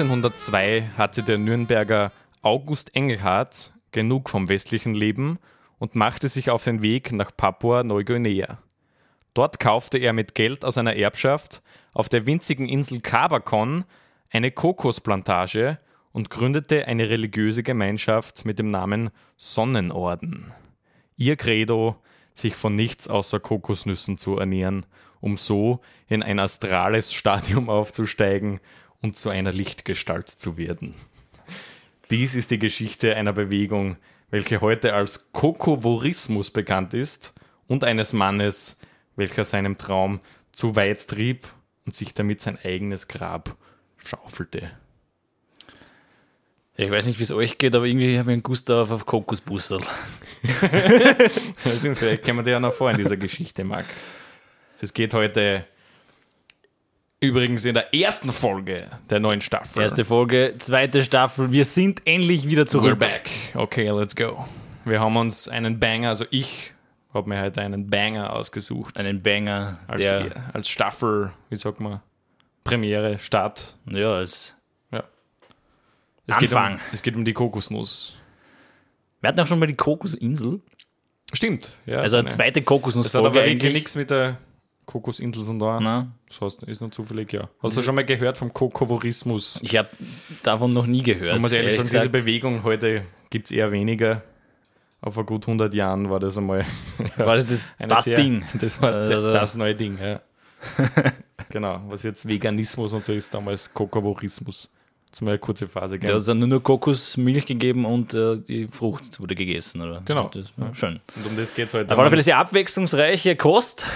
1902 hatte der Nürnberger August Engelhardt genug vom westlichen Leben und machte sich auf den Weg nach Papua-Neuguinea. Dort kaufte er mit Geld aus einer Erbschaft auf der winzigen Insel Kabakon eine Kokosplantage und gründete eine religiöse Gemeinschaft mit dem Namen Sonnenorden. Ihr Credo, sich von nichts außer Kokosnüssen zu ernähren, um so in ein astrales Stadium aufzusteigen und zu einer Lichtgestalt zu werden. Dies ist die Geschichte einer Bewegung, welche heute als Kokovorismus bekannt ist und eines Mannes, welcher seinem Traum zu weit trieb und sich damit sein eigenes Grab schaufelte. Ich weiß nicht, wie es euch geht, aber irgendwie habe ich einen Gustav auf Kokosbusserl. Stimmt, vielleicht kommen wir dir ja noch vor in dieser Geschichte, Marc. Es geht heute übrigens in der ersten Folge der neuen Staffel. Erste Folge, zweite Staffel. Wir sind endlich wieder We're zurück. back. Okay, let's go. Wir haben uns einen Banger, also ich habe mir heute einen Banger ausgesucht. Einen Banger, als, als Staffel, wie sagt man, Premiere, Start. ja, als Ja. Es Geht Anfang. um, es geht um die Kokosnuss. Wir hatten auch schon mal die Kokosinsel. Stimmt. Ja, Also eine zweite Das hat aber wirklich eigentlich. nichts mit der Kokosinsel zu tun. Na, Das heißt, ist nur zufällig, ja. Hast du schon mal gehört vom Kokovorismus? ich habe davon noch nie gehört. Man muss ehrlich sagen, gesagt. diese Bewegung heute gibt es eher weniger. Aber vor gut 100 Jahren war das einmal War das das, das sehr- Ding? Das war Also- das, das neue Ding, ja. genau, was jetzt Veganismus und so ist, damals Kokovorismus. Mal eine kurze Phase Da hat es nur Kokosmilch gegeben und äh, die Frucht wurde gegessen, oder? Genau. Das war schön. Und um das geht es heute. Auf alle Fälle sehr abwechslungsreiche Kost.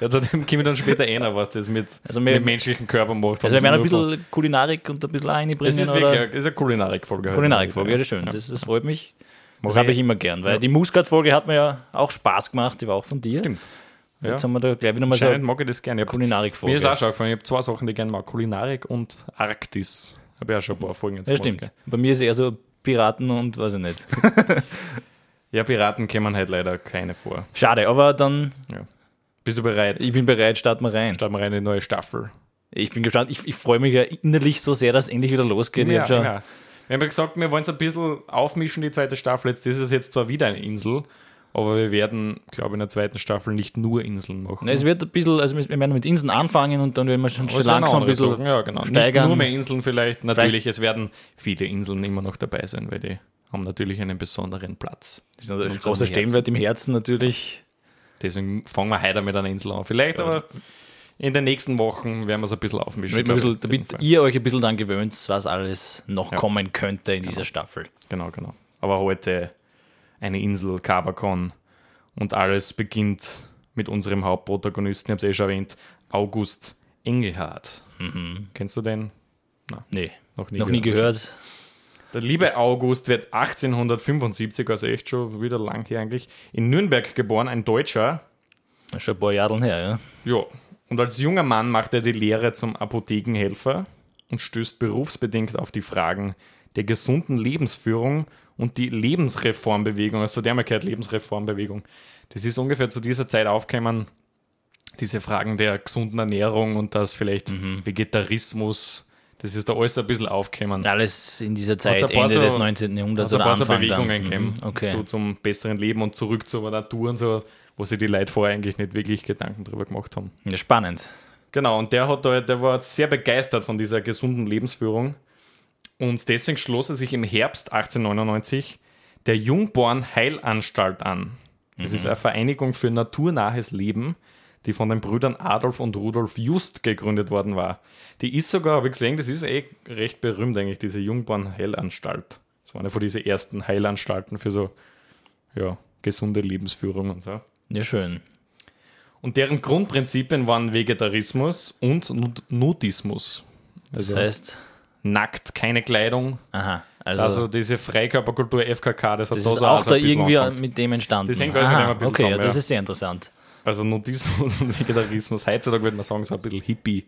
Ja, zu dem kommen wir dann später einer, was das mit, Also wir- mit menschlichen Körper macht. Also wir Haben werden ein nur von- bisschen Kulinarik und ein bisschen Es einbringen. ist oder? wirklich es ist eine Kulinarik-Folge. Kulinarik-Folge, ja, das ist schön. Das, das freut mich. Das habe ich- immer gern, weil die Muskat-Folge hat mir ja auch Spaß gemacht, die war auch von dir. Stimmt. Jetzt Ja. haben wir da gleich wieder mal so Anscheinend eine mag ich das gerne. Ich hab- Mir Kulinarik-Folge. ist auch schon aufgefallen, ich habe zwei Sachen, die ich gerne mag. Kulinarik und Arktis. Habe ich auch schon ein paar Folgen jetzt Ja, stimmt. Bei mir ist eher so Piraten und weiß ich nicht. gell. Ja, Piraten kommen halt leider keine vor. Schade, aber dann, Bist du bereit? ich bin bereit, starten wir rein. Starten wir rein in die neue Staffel. Ich bin gespannt. Ich, ich freue mich ja innerlich so sehr, dass es endlich wieder losgeht. schon, ja. Wir haben ja gesagt, wir wollen es ein bisschen aufmischen, die zweite Staffel. Jetzt ist es jetzt zwar wieder eine Insel, aber wir werden, glaube ich, in der zweiten Staffel nicht nur Inseln machen. Es wird ein bisschen, also wir werden mit Inseln anfangen und dann werden wir schon es langsam ein bisschen ja, genau. steigern. Nicht nur mehr Inseln vielleicht. Natürlich, es werden viele Inseln immer noch dabei sein, weil die haben natürlich einen besonderen Platz. Das ist natürlich ein großer. Stellenwert im Herzen natürlich. Deswegen fangen wir heute mit einer Insel an. Vielleicht aber in den nächsten Wochen werden wir es ein bisschen aufmischen. Ein bisschen, damit ihr euch ein bisschen dann gewöhnt, was alles noch Ja. kommen könnte in dieser Staffel. Genau, genau. Aber heute eine Insel, Kabakon. Und alles beginnt mit unserem Hauptprotagonisten, ich habe es eh schon erwähnt, August Engelhardt. Kennst du den? Nee, Noch nie noch nie gehört. Der liebe August wird 1875, also echt schon wieder lang hier eigentlich, in Nürnberg geboren, ein Deutscher. Das ist schon ein paar Jahre her, ja. Ja, und als junger Mann macht er die Lehre zum Apothekenhelfer und stößt berufsbedingt auf die Fragen der gesunden Lebensführung und die Lebensreformbewegung. Also der gehört, Lebensreformbewegung. Das ist ungefähr zu dieser Zeit aufgekommen, diese Fragen der gesunden Ernährung und das vielleicht Vegetarismus. Das ist da alles ein bisschen aufgekommen. Alles in dieser Zeit, paar Ende so- des 19. Jahrhunderts Also oder paar Anfang Bewegungen dann. gegeben, Mhm, Okay. so zum besseren Leben und zurück zur Natur und so, wo sich die Leute vorher eigentlich nicht wirklich Gedanken drüber gemacht haben. Ja, spannend. Genau, und der, hat da, der war sehr begeistert von dieser gesunden Lebensführung. Und deswegen schloss er sich im Herbst 1899 der Jungborn Heilanstalt an. Das ist eine Vereinigung für naturnahes Leben, die von den Brüdern Adolf und Rudolf Just gegründet worden war. Die ist sogar, habe ich gesehen, das ist eh recht berühmt eigentlich, diese Jungborn Heilanstalt. Das war eine von diesen ersten Heilanstalten für so ja, gesunde Lebensführung und so. Ja, schön. Und deren Grundprinzipien waren Vegetarismus und Nud- Nudismus. Das Also heißt, nackt, keine Kleidung. aha, also, Also diese Freikörperkultur FKK, das hat das da ist so auch so da irgendwie angefangen. mit dem entstanden. Das hängt alles mit dem Aha, ein bisschen okay, ja, zusammen, das ja. ist sehr interessant. Also Nudismus und Vegetarismus. Heutzutage würde man sagen, so ein bisschen Hippie.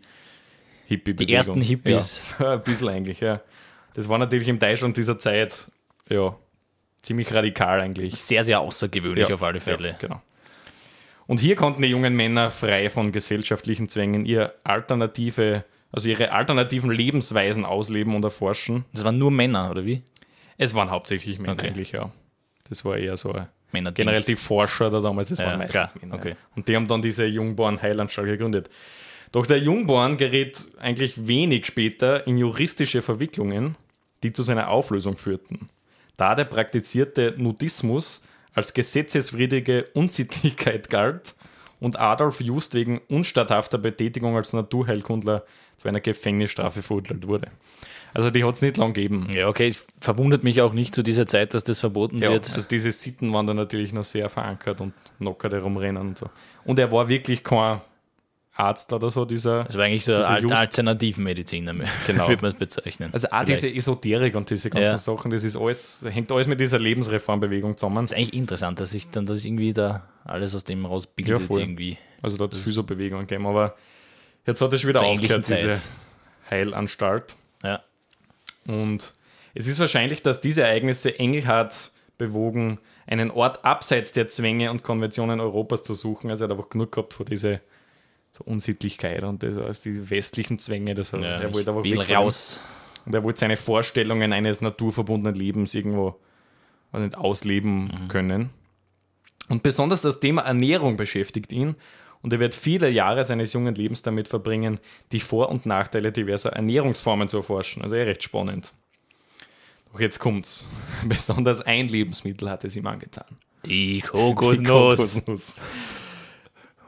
Hippie Die ersten Hippies. Ja, ein bisschen eigentlich, ja. Das war natürlich im Deutschland dieser Zeit, ja, ziemlich radikal eigentlich. Sehr, sehr außergewöhnlich Ja, auf alle Fälle. Ja, genau. Und hier konnten die jungen Männer frei von gesellschaftlichen Zwängen ihre alternative also ihre alternativen Lebensweisen ausleben und erforschen. Das waren nur Männer, oder wie? Es waren hauptsächlich Männer Okay. eigentlich, ja. Das war eher so ein Männer generell die Forscher da damals, das Ja, waren meistens klar, Männer. okay. Und die haben dann diese Jungborn-Heilanstalt gegründet. Doch der Jungborn gerät eigentlich wenig später in juristische Verwicklungen, die zu seiner Auflösung führten. Da der praktizierte Nudismus als gesetzeswidrige Unsittlichkeit galt und Adolf Just wegen unstatthafter Betätigung als Naturheilkundler zu einer Gefängnisstrafe verurteilt wurde. Also die hat es nicht lang gegeben. Ja, okay, es verwundert mich auch nicht zu dieser Zeit, dass das verboten Ja, wird. also diese Sitten waren da natürlich noch sehr verankert und locker herumrennen und so. Und er war wirklich kein Arzt oder so, dieser. Das war eigentlich so just- Alternativmediziner, Genau. würde man es bezeichnen. Also auch Vielleicht. diese Esoterik und diese ganzen Ja. Sachen, das ist alles, hängt alles mit dieser Lebensreformbewegung zusammen. ist eigentlich interessant, dass sich dann das irgendwie da alles aus dem rausbildet Ja, irgendwie. Also da hat es viel so Bewegungen gegeben, aber jetzt hat es wieder aufgehört, diese. Heilanstalt. Ja. Und es ist wahrscheinlich, dass diese Ereignisse Engelhardt bewogen, einen Ort abseits der Zwänge und Konventionen Europas zu suchen. Also er hat einfach genug gehabt vor diese so Unsittlichkeit und das, also die westlichen Zwänge. Das Ja, er wollte ich will raus. Und er wollte seine Vorstellungen eines naturverbundenen Lebens irgendwo nicht ausleben Mhm. können. Und besonders das Thema Ernährung beschäftigt ihn. Und er wird viele Jahre seines jungen Lebens damit verbringen, die Vor- und Nachteile diverser Ernährungsformen zu erforschen. Also eh recht spannend. Doch jetzt kommt's. Besonders ein Lebensmittel hat es ihm angetan. Die Die Kokosnuss. Kokosnuss.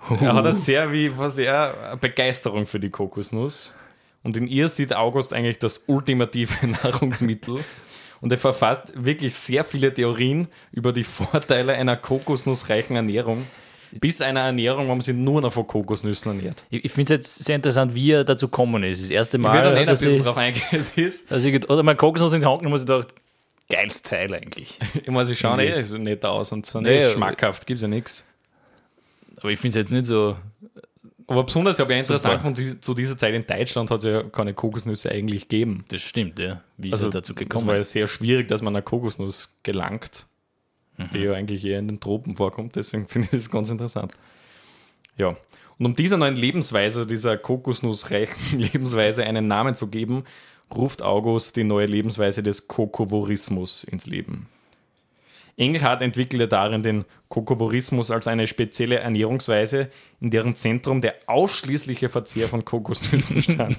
Er hat eine sehr wie, was er, Begeisterung für die Kokosnuss. Und in ihr sieht August eigentlich das ultimative Nahrungsmittel. Und er verfasst wirklich sehr viele Theorien über die Vorteile einer kokosnussreichen Ernährung. Bis einer Ernährung, wo man sich nur noch von Kokosnüssen ernährt. Ich, ich finde es jetzt sehr interessant, wie er dazu gekommen ist. Das erste Ich Mal, will da nicht ein dass bisschen ich, drauf eingehen, es ist. ich, oder mein Kokosnuss in die Hand genommen und ich gedacht, geiles Teil eigentlich. Ich muss ich schauen, eh, ist nett aus und so Nee, schmackhaft, gibt's ja nichts. Aber ich finde es jetzt nicht so. Aber besonders ja interessant von dies- zu dieser Zeit in Deutschland hat es ja keine Kokosnüsse eigentlich gegeben. Das stimmt, ja. Wie ist Also er dazu Es war gekommen? ja sehr schwierig, dass man eine Kokosnuss gelangt, die Mhm. ja eigentlich eher in den Tropen vorkommt. Deswegen finde ich das ganz interessant. Ja. Und um dieser neuen Lebensweise, dieser kokosnussreichen Lebensweise einen Namen zu geben, ruft August die neue Lebensweise des Kokovorismus ins Leben. Engelhardt entwickelte darin den Kokovorismus als eine spezielle Ernährungsweise, in deren Zentrum der ausschließliche Verzehr von Kokosnüssen stand.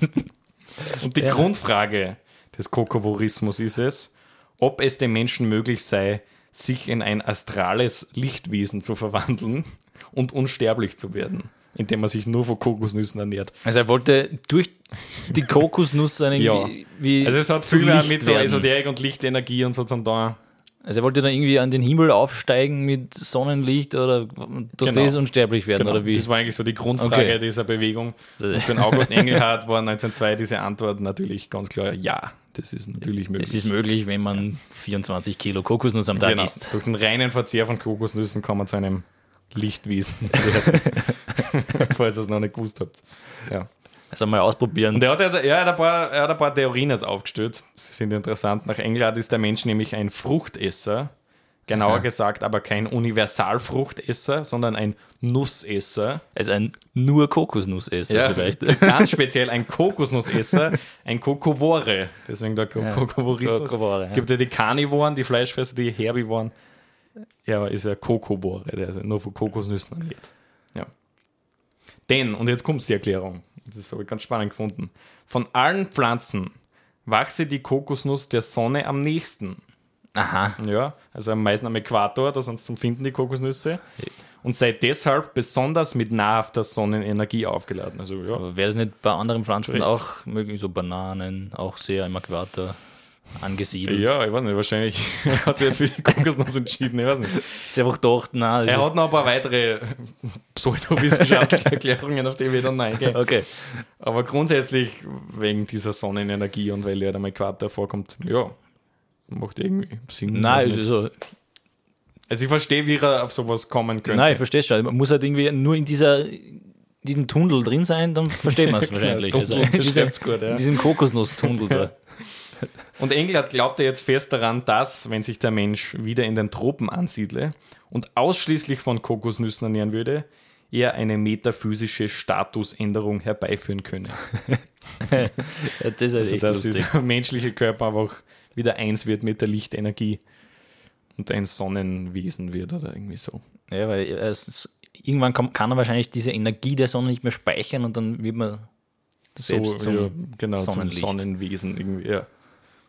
Und die Ja. Grundfrage des Kokovorismus ist es, ob es dem Menschen möglich sei, sich in ein astrales Lichtwesen zu verwandeln und unsterblich zu werden, indem er sich nur von Kokosnüssen ernährt. Also er wollte durch die Kokosnuss einen Ja. wie Also es hat viel mehr mit so. Esoterik und Lichtenergie und so zum da. Also er wollte dann irgendwie an den Himmel aufsteigen mit Sonnenlicht oder durch Genau. das unsterblich werden Genau. oder wie? Das war eigentlich so die Grundfrage Okay. dieser Bewegung. Und für August Engelhardt war 1902 diese Antwort natürlich ganz klar, ja, das ist natürlich möglich. es ist möglich, wenn man 24 Kilo Kokosnuss am Tag genau. isst. Durch den reinen Verzehr von Kokosnüssen kann man zu einem Lichtwesen werden. Falls ihr es noch nicht gewusst habt. Ja. Also mal ausprobieren. Und er hat, also, er, hat ein paar, er hat ein paar Theorien jetzt aufgestellt. Das finde ich interessant. Nach Engelhardt ist der Mensch nämlich ein Fruchtesser. Genauer Aha. gesagt, aber kein Universalfruchtesser, sondern ein Nussesser. Also ein nur Kokosnussesser vielleicht. Ganz speziell ein Kokosnussesser, ein Kokovore. Deswegen der Ko Kokovorismus. Kokovore, ja. Gibt ja die Carnivoren, die Fleischfresser, die Herbivoren. Ja, aber ist ja Kokobore, der ist ja nur von Kokosnüssen ernährt. Ja. Denn, und jetzt kommt die Erklärung, das habe ich ganz spannend gefunden, von allen Pflanzen wachse die Kokosnuss der Sonne am nächsten. Aha. Ja, also am meisten am Äquator, da sonst zum Finden die Kokosnüsse. Und sei deshalb besonders mit nahrhafter Sonnenenergie aufgeladen. Also ja, Aber wäre es nicht bei anderen Pflanzen Recht. auch möglich, so Bananen, auch sehr im Äquator angesiedelt? ja, ich weiß nicht, wahrscheinlich hat sich halt für die Kokosnuss entschieden, ich weiß nicht. Jetzt einfach gedacht, das Er hat noch ein paar weitere pseudowissenschaftliche Erklärungen, auf die wir dann eingehen. okay. Aber grundsätzlich wegen dieser Sonnenenergie und weil er halt am Äquator vorkommt, ja, macht irgendwie Sinn. Nein, also, nicht. so, also ich verstehe, wie er auf sowas kommen könnte. nein, ich verstehe schon. Man muss halt irgendwie nur in dieser diesem Tunnel drin sein, dann versteht man es wahrscheinlich. Also, Tunnel in, diesem, gut, ja. in diesem Kokosnuss-Tunnel da. Und Engelhardt glaubte jetzt fest daran, dass, wenn sich der Mensch wieder in den Tropen ansiedle und ausschließlich von Kokosnüssen ernähren würde, er eine metaphysische Statusänderung herbeiführen könne. Das ist Also, echt dass lustig. der menschliche Körper einfach wieder eins wird mit der Lichtenergie und ein Sonnenwesen wird oder irgendwie so. Ja, weil es, irgendwann kann, kann er wahrscheinlich diese Energie der Sonne nicht mehr speichern und dann wird man selbst so, zum ja, genau, Sonnenlicht. zum Sonnenwesen irgendwie. Ja.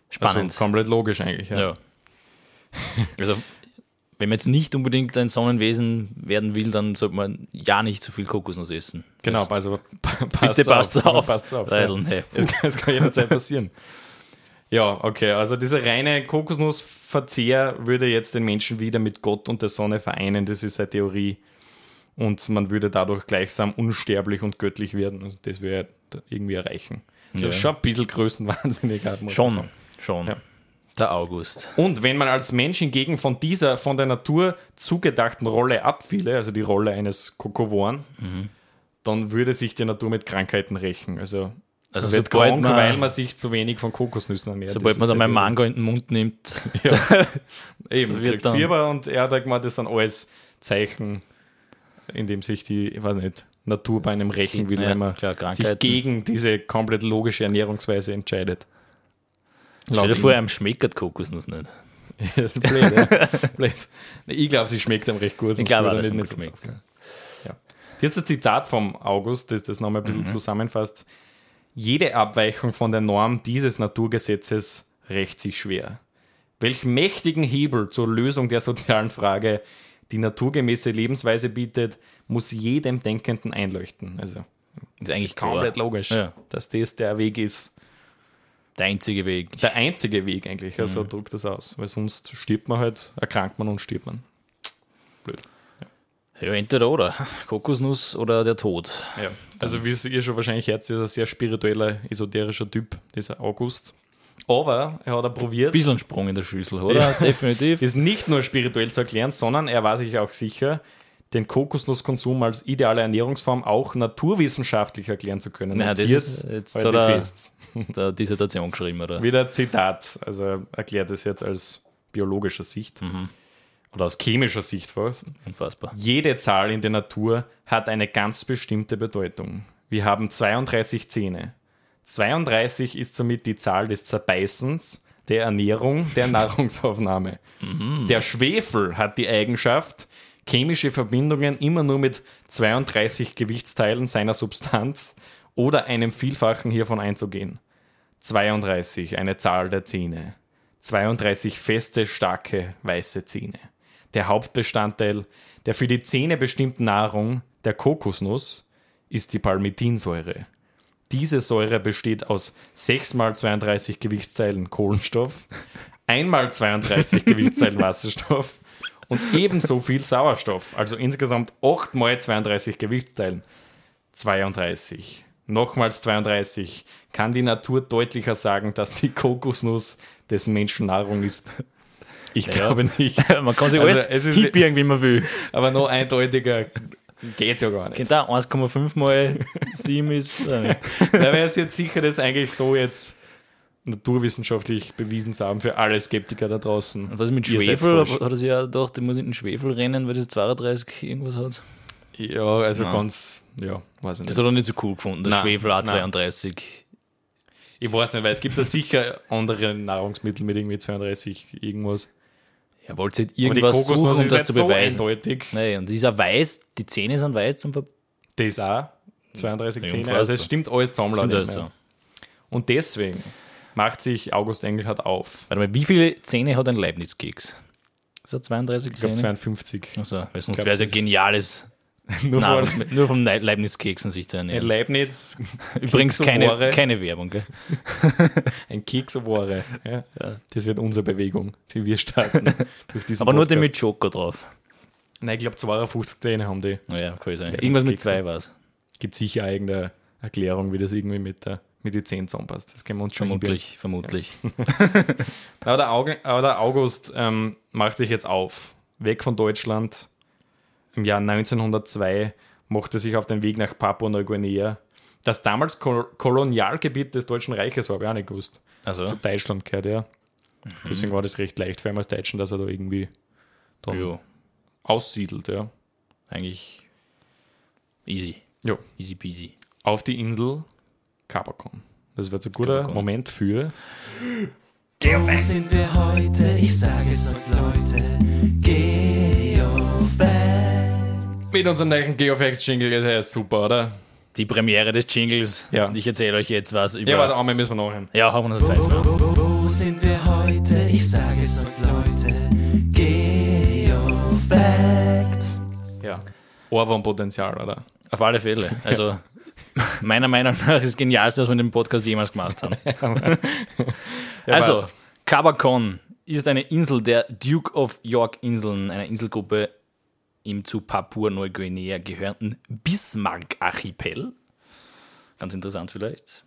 spannend. Also komplett logisch eigentlich. Ja. ja. Also, wenn man jetzt nicht unbedingt ein Sonnenwesen werden will, dann sollte man ja nicht zu viel Kokosnuss essen. Genau, also pa- Bitte passt auf. auf. Passt auf ja. Reideln, hey. Es kann, es kann jederzeit passieren. Ja, okay, also dieser reine Kokosnussverzehr würde jetzt den Menschen wieder mit Gott und der Sonne vereinen, das ist seine Theorie. Und man würde dadurch gleichsam unsterblich und göttlich werden. Also das wäre irgendwie erreichen. Das ist Ja. schon ein bisschen größenwahnsinnig. hat Schon, sagen. schon. Ja. Der August. Und wenn man als Mensch hingegen von dieser von der Natur zugedachten Rolle abfiele, also die Rolle eines Kokovoren, Mhm. dann würde sich die Natur mit Krankheiten rächen. Also, Also man wird krank, man- weil man sich zu wenig von Kokosnüssen ernährt. Sobald Das man dann mal Mango in den Mund nimmt, Eben, wird dann- Fieber und er hat gemeint, das sind alles Zeichen, in dem sich die, ich weiß nicht, Natur bei einem rächen will, Ja, wenn man klar, sich gegen diese komplett logische Ernährungsweise entscheidet. stell dir vor, einem schmeckt Kokosnuss nicht. das ist blöd, ja. blöd. Ich glaube, sie schmeckt ihm recht gut. sonst glaube dass nicht so schmeckt, sagen. Ja. Jetzt ein Zitat vom August, das das nochmal ein Mhm. bisschen zusammenfasst. Jede Abweichung von der Norm dieses Naturgesetzes rächt sich schwer. Welch mächtigen Hebel zur Lösung der sozialen Frage die naturgemäße Lebensweise bietet, muss jedem Denkenden einleuchten. Also Das ist eigentlich klar. komplett logisch, Ja. dass das der Weg ist. Der einzige Weg. Der einzige Weg eigentlich, Mhm. also drückt das aus. Weil sonst stirbt man halt, erkrankt man und stirbt man. Blöd. Ja, entweder oder. Kokosnuss oder der Tod. Ja. Also wie es ihr schon wahrscheinlich hört, ist er ein sehr spiritueller, esoterischer Typ, dieser August. Aber er hat er probiert, Bisschen Sprung in der Schüssel, oder? Ja. Definitiv. ist nicht nur spirituell zu erklären, sondern er war sich auch sicher, den Kokosnusskonsum als ideale Ernährungsform auch naturwissenschaftlich erklären zu können. Ja, Und das jetzt ist jetzt hat er- fest. Der Dissertation geschrieben, oder? Wieder Zitat. Also er erklärt es jetzt als biologischer Sicht Mhm. Oder aus chemischer Sicht fast. Unfassbar. Jede Zahl in der Natur hat eine ganz bestimmte Bedeutung. Wir haben 32 Zähne. 32 ist somit die Zahl des Zerbeißens, der Ernährung, der Nahrungsaufnahme. Der Schwefel hat die Eigenschaft, chemische Verbindungen immer nur mit 32 Gewichtsteilen seiner Substanz oder einem Vielfachen hiervon einzugehen. 32, eine Zahl der Zähne. 32 feste, starke, weiße Zähne. Der Hauptbestandteil der für die Zähne bestimmten Nahrung, der Kokosnuss, ist die Palmitinsäure. Diese Säure besteht aus 6 mal 32 Gewichtsteilen Kohlenstoff, 1 mal 32 Gewichtsteilen Wasserstoff und ebenso viel Sauerstoff, also insgesamt 8 mal 32 Gewichtsteilen. 32. Nochmals 32. Kann die Natur deutlicher sagen, dass die Kokosnuss des Menschen Nahrung ist? Ich glaube nicht. Man kann sich Also, alles es ist- hinbiegen, wie man will. Aber noch eindeutiger geht's ja gar nicht. Kennt da 1,5 mal 7 ist. Da wäre es jetzt sicher, das eigentlich so jetzt naturwissenschaftlich bewiesen zu haben für alle Skeptiker da draußen. Und was ist mit Ihr Schwefel? Hat er sich ja gedacht, der muss in den Schwefel rennen, weil das 32 irgendwas hat. Ja, also Nein. ganz, ja, weiß ich Das nicht. hat er nicht so cool gefunden, der Nein, Schwefel nein. A32. Ich weiß nicht, weil es gibt da sicher andere Nahrungsmittel mit irgendwie 32 irgendwas. Er wollte halt irgendwas suchen, Kokosnuss um ist das zu so beweisen. eindeutig. Nee, und dieser weiß, die Zähne sind weiß zum Ver Das auch. 32 Ja, Zähne. Also es stimmt alles zusammen. Stimmt ja. so. Und deswegen macht sich August Engelhardt auf. Warte mal, wie viele Zähne hat ein Leibniz-Keks? Ist er 32 Ich glaube Zähne? 52. Achso, weil sonst wäre es ja geniales, Nur von Nahrungsmittel, nur vom Leib- Leibniz-Keksen sich zu ernähren. Leibniz, Übrigens Keks keine, Ware. keine Werbung, gell? ein Keksoware. Ja, Das wird unsere Bewegung, die wir starten. Aber nur den Podcast. mit Joker drauf. Nein, ich glaube 52 Zähne haben die. Naja, kann sein. Irgendwas mit zwei war es. Gibt sicher irgendeine Erklärung, wie das irgendwie mit der mit den zusammenpasst. Das können wir uns schon Vermutlich, vermutlich. hinbiegen. Aber der, Auge, aber der August ähm, macht sich jetzt auf. Weg von Deutschland. Im Jahr 1902 macht er sich auf den Weg nach Papua-Neuguinea. Das damals Kol Kolonialgebiet des Deutschen Reiches war, habe ich auch nicht gewusst. Also, Zu Deutschland gehört, ja. Deswegen war das recht leicht für ihn als Deutschen, dass er da irgendwie dann aussiedelt, ja. eigentlich Easy. Ja. Easy peasy. Auf die Insel Kabakon. Das wird so ein guter Kabakon. Moment für. Wo sind wir heute? Ich sage es euch, Leute. Geofacts. Mit unserem neuen Geofacts-Jingle, der ist super, oder? Die Premiere des Jingles. Ja. Und ich erzähle euch jetzt was über. Ja, warte, einmal müssen wir nachher. ja, haben wir noch Zeit. Wo sind wir heute? Ich sage es euch, Leute. Geofacts. Ja. Ohrwurmpotenzial, oder? Auf alle Fälle. Also, meiner Meinung nach ist das Genialste, was wir in dem Podcast jemals gemacht haben. Ja, also. Cabacon ist eine Insel der Duke of York Inseln, einer Inselgruppe im zu Papua-Neuguinea gehörenden Bismarck-Archipel. Ganz interessant vielleicht.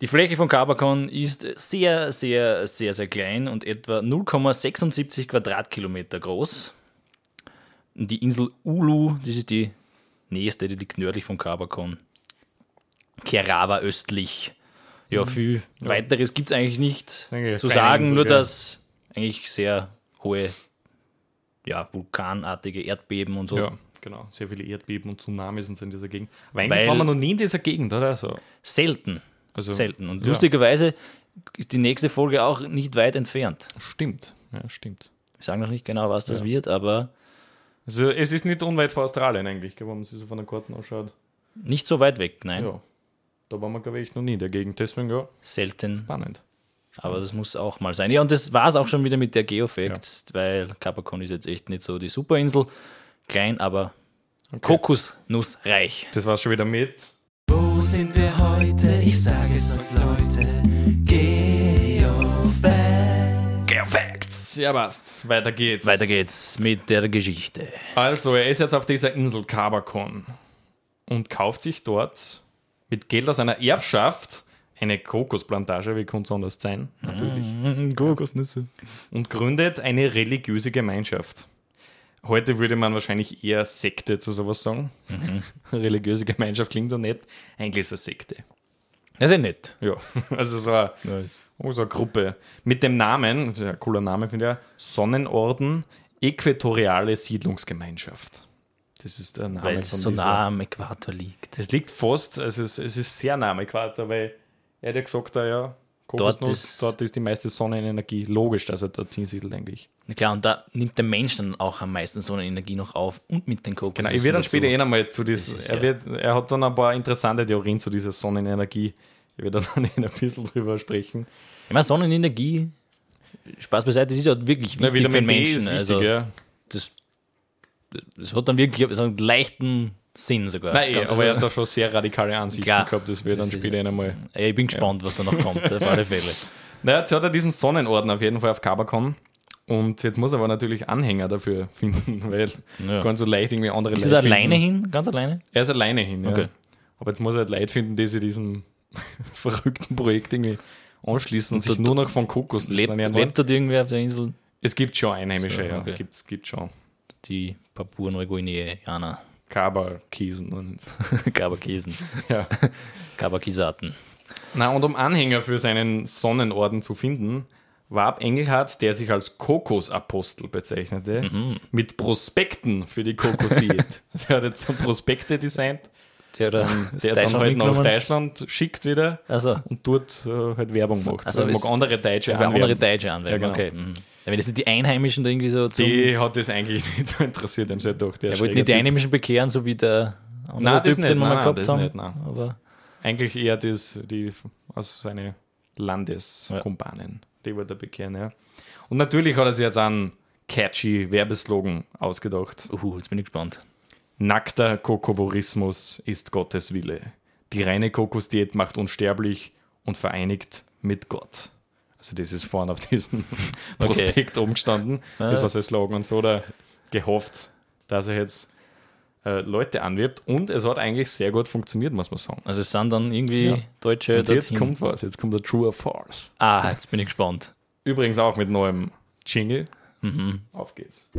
Die Fläche von Cabacon ist sehr, sehr, sehr, sehr klein und etwa 0,76 Quadratkilometer groß. Die Insel Ulu, das ist die nächste, die liegt nördlich von Cabacon. Kerava östlich. Ja, viel weiteres gibt es eigentlich nicht zu sagen, Insel, nur gell? dass eigentlich sehr hohe, ja, vulkanartige Erdbeben und so. Ja, genau. Sehr viele Erdbeben und Tsunamis so in dieser Gegend. Aber eigentlich Weil- waren wir noch nie in dieser Gegend, oder? So. Selten. Also, Selten. Und ja. lustigerweise ist die nächste Folge auch nicht weit entfernt. Stimmt. Ja, stimmt. Wir sagen noch nicht genau, was das Ja. wird, aber Also, es ist nicht unweit vor Australien eigentlich, wenn man sich so von der Karte anschaut. nicht so weit weg, nein. Ja. Da waren wir, glaube ich, noch nie in der Gegend. Deswegen, ja, Selten. spannend. Aber das muss auch mal sein. Ja, und das war es auch schon wieder mit der Geofacts, weil Capacon ist jetzt echt nicht so die Superinsel. Klein, aber kokosnussreich. Das war's schon wieder mit. Wo sind wir heute? Ich sage es euch, Leute. Geofacts. Geofacts. Ja, passt. Weiter geht's. Weiter geht's mit der Geschichte. Also, er ist jetzt auf dieser Insel Kabakon und kauft sich dort mit Geld aus einer Erbschaft eine Kokosplantage, wie kann es anders sein, natürlich, Kokosnüsse. und gründet eine religiöse Gemeinschaft. Heute würde man wahrscheinlich eher Sekte zu sowas sagen. religiöse Gemeinschaft klingt so nett. Eigentlich ist es eine Sekte. Das ist ja nett. Ja, also so eine, oh, so eine Gruppe mit dem Namen, ja, cooler Name finde ich, Sonnenorden Äquatoriale Siedlungsgemeinschaft. Das ist der Name Weil es von so nah am Äquator liegt. Es liegt fast, es ist, es ist sehr nah am Äquator, weil er hat ja gesagt, da ja, Dort ist- dort ist die meiste Sonnenenergie. Logisch, dass er dort hinsiedelt eigentlich. Na Klar, und da nimmt der Mensch dann auch am meisten Sonnenenergie noch auf und mit den Kokosnüssen. Genau, ich werde dann später eh nochmal zu diesem, er, ja- wird, er hat dann ein paar interessante Theorien zu dieser Sonnenenergie. Ich werde dann eh ein bisschen drüber sprechen. Ich meine, Sonnenenergie, Spaß beiseite, das ist ja wirklich wichtig Na, für den Menschen. ist wichtig, also, ja. das, das hat dann wirklich so einen leichten Sinn sogar. Nein, Also, aber er hat da schon sehr radikale Ansichten Klar. gehabt, das wird dann ist später ja- einmal. ja, ich bin gespannt, was da noch kommt, auf alle Fälle. Naja, jetzt hat er diesen Sonnenorden auf jeden Fall auf Kabakon. Und jetzt muss er aber natürlich Anhänger dafür finden, weil Ja. ganz so leicht irgendwie andere Ist er Leute da alleine finden. hin? Ganz alleine? Er ist alleine hin, ja. Okay. Aber jetzt muss er halt Leute finden, die sich diesem verrückten Projekt irgendwie anschließen und, Und sich nur noch von Kokosnüssen Lebt, lebt dort irgendwer auf der Insel? Es gibt schon Einheimische, So, ja. okay. Gibt's, gibt schon. Die Papua-Neuguineaner. Kaberkiesen und Kabakesen. ja. Kabakisaten. Na, und um Anhänger für seinen Sonnenorden zu finden, warb Engelhardt, der sich als Kokosapostel bezeichnete, Mhm. mit Prospekten für die Kokosdiät. also er hat jetzt so Prospekte designt, Der, da der dann halt nach Deutschland schickt wieder Also, und dort äh, halt Werbung macht. Also Also mag andere Deutsche aber andere anwerben. Deutsche anwerben. Ja, genau. Okay. Mhm. Ja, wenn das sind die Einheimischen da irgendwie so. Die hat das eigentlich nicht so interessiert, haben sie halt der er wollte nicht die. Einheimischen bekehren, so wie der andere Nein, das Typ, nicht, den wir nein, gehabt das haben. nicht, nein. Aber Eigentlich eher das, die aus seine Landeskumpanen, die wollte er bekehren, ja. Und natürlich hat er sich jetzt einen catchy Werbeslogan ausgedacht. uh, jetzt bin ich gespannt. Nackter Kokovorismus ist Gottes Wille. Die reine Kokosdiät macht unsterblich und vereinigt mit Gott. Also das ist vorne auf diesem Prospekt oben gestanden. Das war sein Slogan und so da gehofft, dass er jetzt äh, Leute anwirbt. Und es hat eigentlich sehr gut funktioniert, muss man sagen. Also es sind dann irgendwie Ja. Deutsche Und jetzt kommt was, jetzt kommt der True or False. Ah, jetzt bin ich gespannt. Übrigens auch mit neuem Jingle. Mhm. Auf geht's.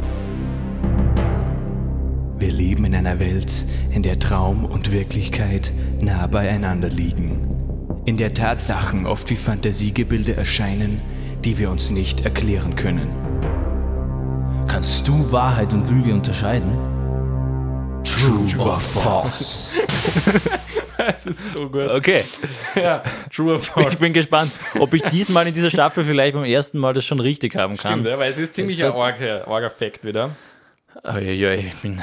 In einer Welt, in der Traum und Wirklichkeit nah beieinander liegen. In der Tatsachen oft wie Fantasiegebilde erscheinen, die wir uns nicht erklären können. Kannst du Wahrheit und Lüge unterscheiden? True True or False. Das ist so gut. Okay, Ja, true or false. ich bin gespannt, ob ich diesmal in dieser Staffel vielleicht beim ersten Mal das schon richtig haben kann. Stimmt, ja, weil es ist ziemlich Das ein arger, arger Fact wieder. Uiuiui, ich bin,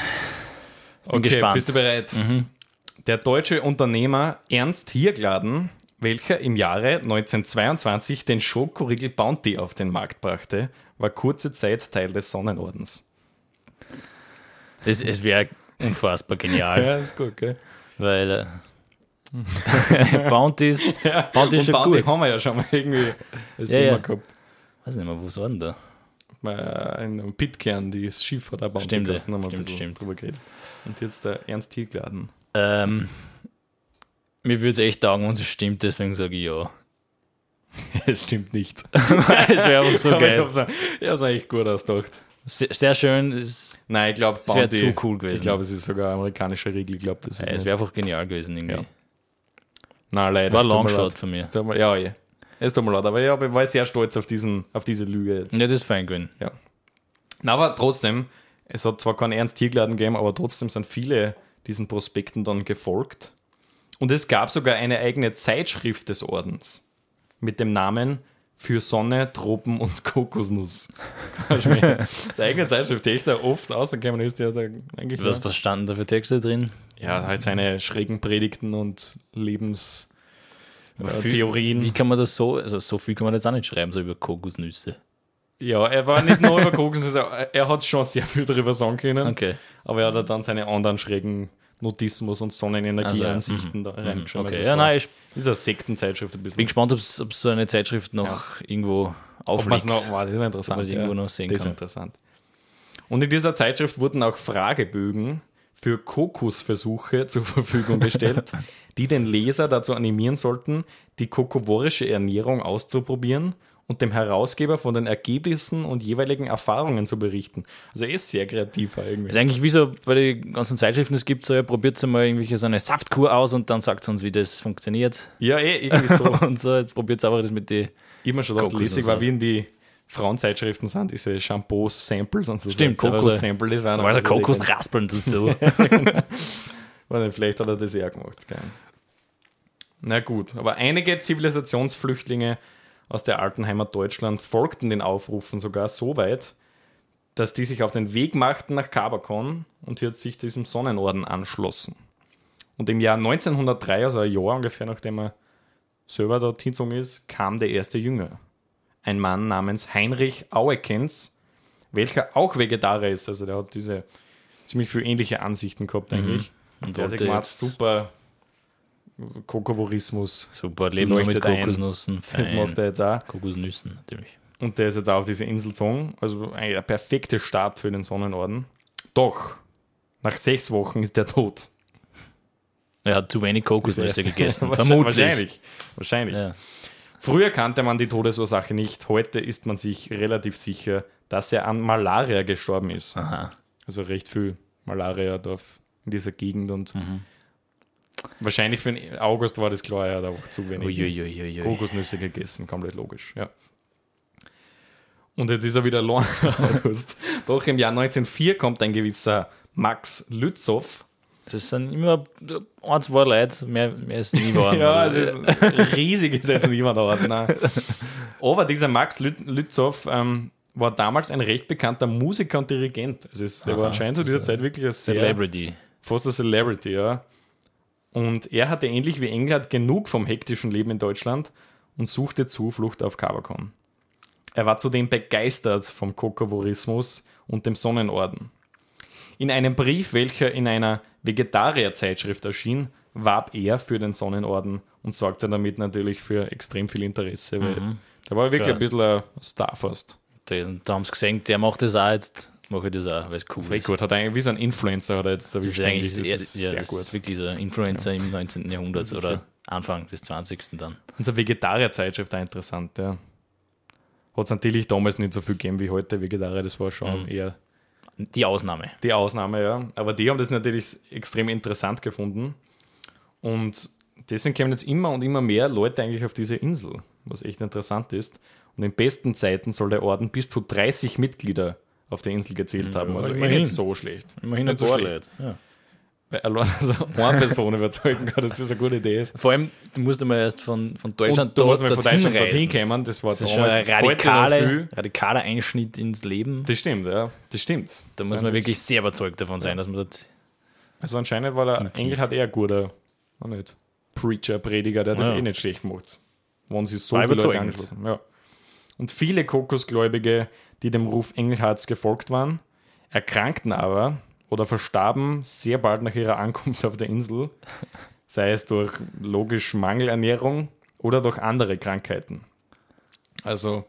bin Okay, gespannt. Mhm. bist du bereit? Der deutsche Unternehmer Ernst Hiergladen, welcher im Jahre 1922 den Schokoriegel Bounty auf den Markt brachte, war kurze Zeit Teil des Sonnenordens. es, es wäre unfassbar genial, Ja, ist gut, gell? weil äh, Bounty ist, Bounty ist Und Bounty gut. haben wir ja schon mal irgendwie das Ja, Thema ja. gehabt. Weiß nicht mehr, wo war denn da? Mal Ein Pitcairn, die das Schiff hat auch Bounty Stimmt, ja. gelassen, haben wir Stimmt, stimmt. drüber geredet. Und jetzt der Ernst Hiergladen. Ähm, mir würde es echt taugen, wenn es stimmt, deswegen sage ich ja. Es stimmt nicht. Es wäre einfach so ich geil. ich hab's eigentlich gut ausgedacht. Sehr, sehr schön. Es, Nein, ich glaube, Es wär Bounty. zu cool gewesen. Ich glaube, es ist sogar amerikanische Regel. Ich glaube, das ist. es nicht- wäre einfach genial gewesen irgendwie. Ja. Nein, leider. War es Longshot von mir. Es mir- Ja, ja. Es tut mir leid, aber ja, ich war sehr stolz auf, diesen, auf diese Lüge jetzt. Ja, das ist fein gewesen. Ja. Na, aber trotzdem, es hat zwar keinen Ernst Tiergladen gegeben, aber trotzdem sind viele diesen Prospekten dann gefolgt. Und es gab sogar eine eigene Zeitschrift des Ordens mit dem Namen Für Sonne, Tropen und Kokosnuss. Die eigene Zeitschrift, die echt da oft rausgekommen ist, die hat eigentlich. Was, was standen da für Texte drin? Ja, halt seine schrägen Predigten und Lebenstheorien. Äh. Wie kann man das so, also so viel kann man jetzt auch nicht schreiben, so über Kokosnüsse. Ja, er war nicht nur über Kokosnüsse, er- hat schon sehr viel darüber sagen können. Okay. Aber er hat dann seine anderen schrägen Notismus und Sonnenenergieansichten da reingeschrieben. okay. Also Ja, nein, ich ist eine Sektenzeitschrift ein bisschen. bin gespannt, ob es so eine Zeitschrift noch Ja. irgendwo Ob aufliegt. noch, wow, das ist interessant. Ob es irgendwo noch sehen das ist kann. interessant. Und in dieser Zeitschrift wurden auch Fragebögen für Kokosversuche zur Verfügung gestellt, die den Leser dazu animieren sollten, die kokovorische Ernährung auszuprobieren und dem Herausgeber von den Ergebnissen und jeweiligen Erfahrungen zu berichten. Also er ist sehr kreativ irgendwie. ist eigentlich wie so bei den ganzen Zeitschriften, es gibt so, ja, probiert mal irgendwelche so eine Saftkur aus und dann sagt uns, wie das funktioniert. Ja, eh, irgendwie so. Und so, jetzt probiert es einfach das mit die. immer schon gedacht, lässig war, wie in die Frauenzeitschriften sind, diese Shampoos, Samples und so. Stimmt, so aber so- Kokos-Sample, das war noch Also eine Kokos Idee. raspeln und so. Vielleicht hat er das eher gemacht. Gell. Na gut, aber einige Zivilisationsflüchtlinge aus der alten Heimat Deutschland folgten den Aufrufen sogar so weit, dass die sich auf den Weg machten nach Kabakon und hier sich diesem Sonnenorden anschlossen. Und im Jahr 1903, also ein Jahr ungefähr nachdem er selber dort hingezogen ist, kam der erste Jünger. Ein Mann namens Heinrich Auekens, welcher auch Vegetarier ist. Also der hat diese ziemlich viel ähnliche Ansichten gehabt eigentlich. Und Der hat sich gemacht, super Kokovorismus. Super, leben nur mit Leuchtet ein. Kokosnüssen. Das macht er jetzt auch. Kokosnüssen, natürlich. Und der ist jetzt auch auf diese Insel gezogen. Also ein ein perfekter Start für den Sonnenorden. Doch, nach sechs Wochen ist der tot. Er hat zu wenig Kokosnüsse gegessen. Wahrscheinlich- Vermutlich. Wahrscheinlich. Wahrscheinlich. Ja. Früher kannte man die Todesursache nicht. Heute ist man sich relativ sicher, dass er an Malaria gestorben ist. Aha. Also recht viel Malaria da in dieser Gegend und Mhm. Wahrscheinlich für den August war das klar, er hat auch zu wenig Uiuiuiui. Kokosnüsse gegessen, komplett logisch, ja. Und jetzt ist er wieder lang August. Doch im Jahr 1904 kommt ein gewisser Max Lützow. Das sind immer ein, zwei Leute, mehr, mehr ist nie geworden. Ja, es ist riesig, ist jetzt niemand dort. Nein. Aber dieser Max Lüt Lützow ähm, war damals ein recht bekannter Musiker und Dirigent. Also es, der war Aha, anscheinend zu dieser Zeit wirklich ein sehr, Celebrity. fast eine Celebrity, ja. Und er hatte ähnlich wie England genug vom hektischen Leben in Deutschland und suchte Zuflucht auf Kabakon. Er war zudem begeistert vom Kokovorismus und dem Sonnenorden. In einem Brief, welcher in einer Vegetarier-Zeitschrift erschien, warb er für den Sonnenorden und sorgte damit natürlich für extrem viel Interesse, weil der war wirklich Klar. ein bisschen ein Star fast. Da, da haben sie gesehen, der macht das auch jetzt, mache ich das auch, weil es cool Sehr ist. gut, hat eigentlich wie so ein Influencer hat er jetzt Das ist eigentlich das ist ja, sehr das gut. ist wirklich so ein Influencer im 19. Jahrhundert oder Anfang des 20. dann. Unsere Vegetarier-Zeitschrift auch interessant, ja. Hat es natürlich damals nicht so viel gegeben wie heute. Vegetarier, das war schon eher Die Ausnahme. die Ausnahme, ja. Aber die haben das natürlich extrem interessant gefunden. Und deswegen kommen jetzt immer und immer mehr Leute eigentlich auf diese Insel, was echt interessant ist. Und in besten Zeiten soll der Orden bis zu 30 Mitglieder auf der Insel gezählt haben. Also eh immerhin. nicht so schlecht. Immerhin nicht so schlecht. Ja. weil allein so eine Person überzeugen kann, dass das eine gute Idee ist. Vor allem, du musst einmal erst von, von Deutschland Und muss dort man von Deutschland dorthin kommen, das war Das ist schon ein das radikale, radikaler Einschnitt ins Leben. Das stimmt, ja, das stimmt. Da muss man wirklich sehr überzeugt davon sein, dass man dort. Also anscheinend war der Engel hat eher guter, nicht, Preacher, Prediger, der das Ja. eh nicht schlecht macht. Wenn sie so War viele Leute angeschlossen. Ja. Und viele Kokosgläubige, die dem Ruf Engelhards gefolgt waren, erkrankten aber oder verstarben sehr bald nach ihrer Ankunft auf der Insel, sei es durch logisch Mangelernährung oder durch andere Krankheiten. Also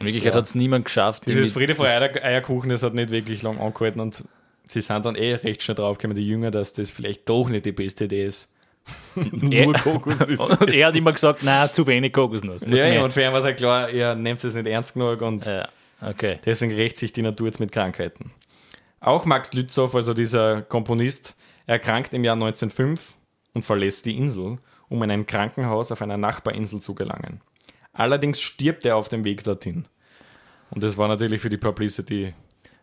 In Wirklichkeit Ja. hat es niemand geschafft. dieses Friede vor Eier- Eierkuchen, das hat nicht wirklich lang angehalten und sie sind dann eh recht schnell draufgekommen, die Jünger, dass das vielleicht doch nicht die beste Idee ist. Er- Nur Kokosnüsse. Und er hat immer gesagt, nein, zu wenig Kokosnuss. Ja, mehr. ja, und für ihn war es halt klar, ihr nehmt es nicht ernst genug und ja, okay. deswegen rächt sich die Natur jetzt mit Krankheiten. Auch Max Lützow, also dieser Komponist, erkrankt im Jahr 1905 und verlässt die Insel, um in ein Krankenhaus auf einer Nachbarinsel zu gelangen. Allerdings stirbt er auf dem Weg dorthin. Und das war natürlich für die Publicity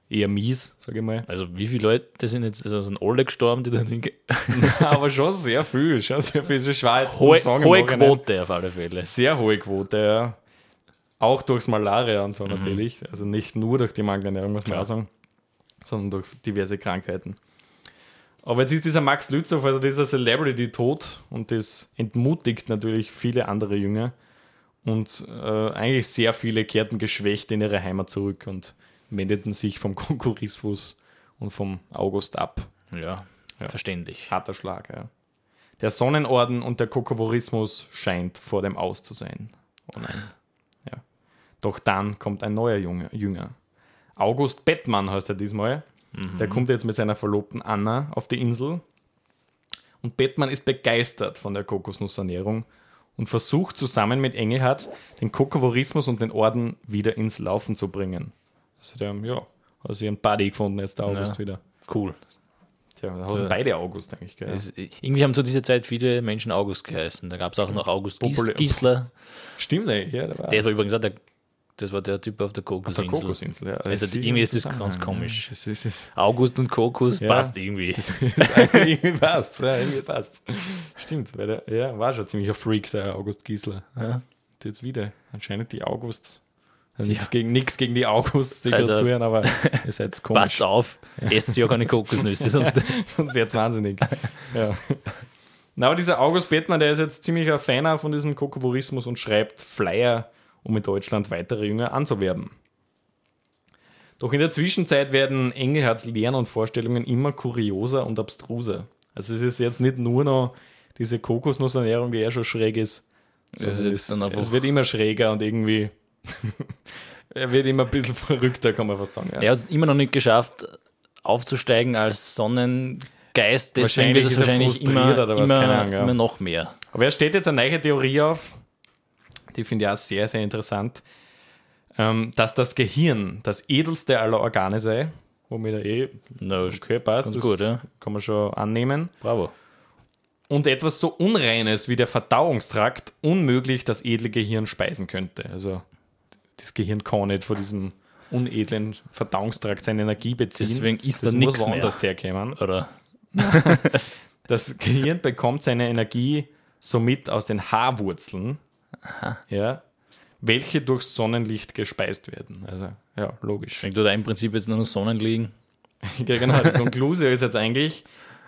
eher mies, sage ich mal. Also wie viele Leute sind jetzt, also sind alle gestorben, die da hinge... Aber schon sehr viel, schon sehr viel. Es ist schwer Hohe, sagen hohe. Quote auf alle Fälle. Sehr hohe Quote, ja. Auch durchs Malaria und so natürlich. Also nicht nur durch die Mangelernährung, muss man auch sagen, sondern durch diverse Krankheiten. Aber jetzt ist dieser Max Lützow, also dieser Celebrity tot und das entmutigt natürlich viele andere Jünger. Und äh, eigentlich sehr viele kehrten geschwächt in ihre Heimat zurück und wendeten sich vom Konkurismus und vom August ab. Ja, verständlich. Harter Schlag, ja. Der Sonnenorden und der Kokovorismus scheint vor dem Aus zu sein. Oh nein. Ja. Doch dann kommt ein neuer Junge, Jünger. August Bettmann heißt er diesmal. Der kommt jetzt mit seiner Verlobten Anna auf die Insel. Und Bettmann ist begeistert von der Kokosnussernährung und versucht zusammen mit Engelhardt den Kokovorismus und den Orden wieder ins Laufen zu bringen. Also der, ja, hat sich einen Buddy gefunden jetzt der August Ja. wieder. Cool. Tja, da haben beide August eigentlich, gell? Es, irgendwie haben zu dieser Zeit viele Menschen August geheißen. Da gab es auch noch August Populär- Giesler. Stimmt eigentlich, ja. Der war Der war übrigens auch der, das war der Typ auf der auf der Kokosinsel. Kokosinsel. Ja. Also Das irgendwie ist das ganz komisch. Das ist, das ist, August und Kokos Ja. passt irgendwie. irgendwie passt. Ja, irgendwie passt. Stimmt, weil der ja, war schon ziemlich ein Freak, der August Giesler. Ja. Und jetzt wieder. Anscheinend die Augusts. Also nichts gegen, gegen die Augusts, die Also- zuhören, aber seid Passt komisch. auf, esst ja keine Kokosnüsse, sonst Sonst wird's wahnsinnig. ja. Na, aber dieser August Bettmann, der ist jetzt ziemlich ein Fan von diesem Kokovorismus und schreibt Flyer, um in Deutschland weitere Jünger anzuwerben. Doch in der Zwischenzeit werden Engelhards Lehren und Vorstellungen immer kurioser und abstruser. Also es ist jetzt nicht nur noch diese Kokosnussernährung, die ja schon schräg ist, ist jetzt es, einfach- es wird immer schräger und irgendwie er wird immer ein bisschen verrückter, kann man fast sagen. Ja. er hat es immer noch nicht geschafft, aufzusteigen als Sonnengeist. Deswegen Wahrscheinlich wird es ist er wahrscheinlich frustriert immer, oder was, immer, keine Ahnung, ja. immer noch mehr. Aber er stellt jetzt eine neue Theorie auf, die finde ich auch sehr, sehr interessant, ähm, dass das Gehirn das edelste aller Organe sei, womit er eh No, okay, passt, das gut, ja. kann man schon annehmen. Bravo. Und etwas so Unreines wie der Verdauungstrakt unmöglich das edle Gehirn speisen könnte. Also das Gehirn kann nicht von diesem unedlen Verdauungstrakt seine Energie beziehen. Deswegen ist das da nichts mehr. woanders herkommen. Oder? Das Gehirn bekommt seine Energie somit aus den Haarwurzeln, ja, welche durch Sonnenlicht gespeist werden. Also, ja, logisch. Wenn du da im Prinzip jetzt nur noch Sonnen liegen. Ja, genau, die Konklusion ist jetzt eigentlich,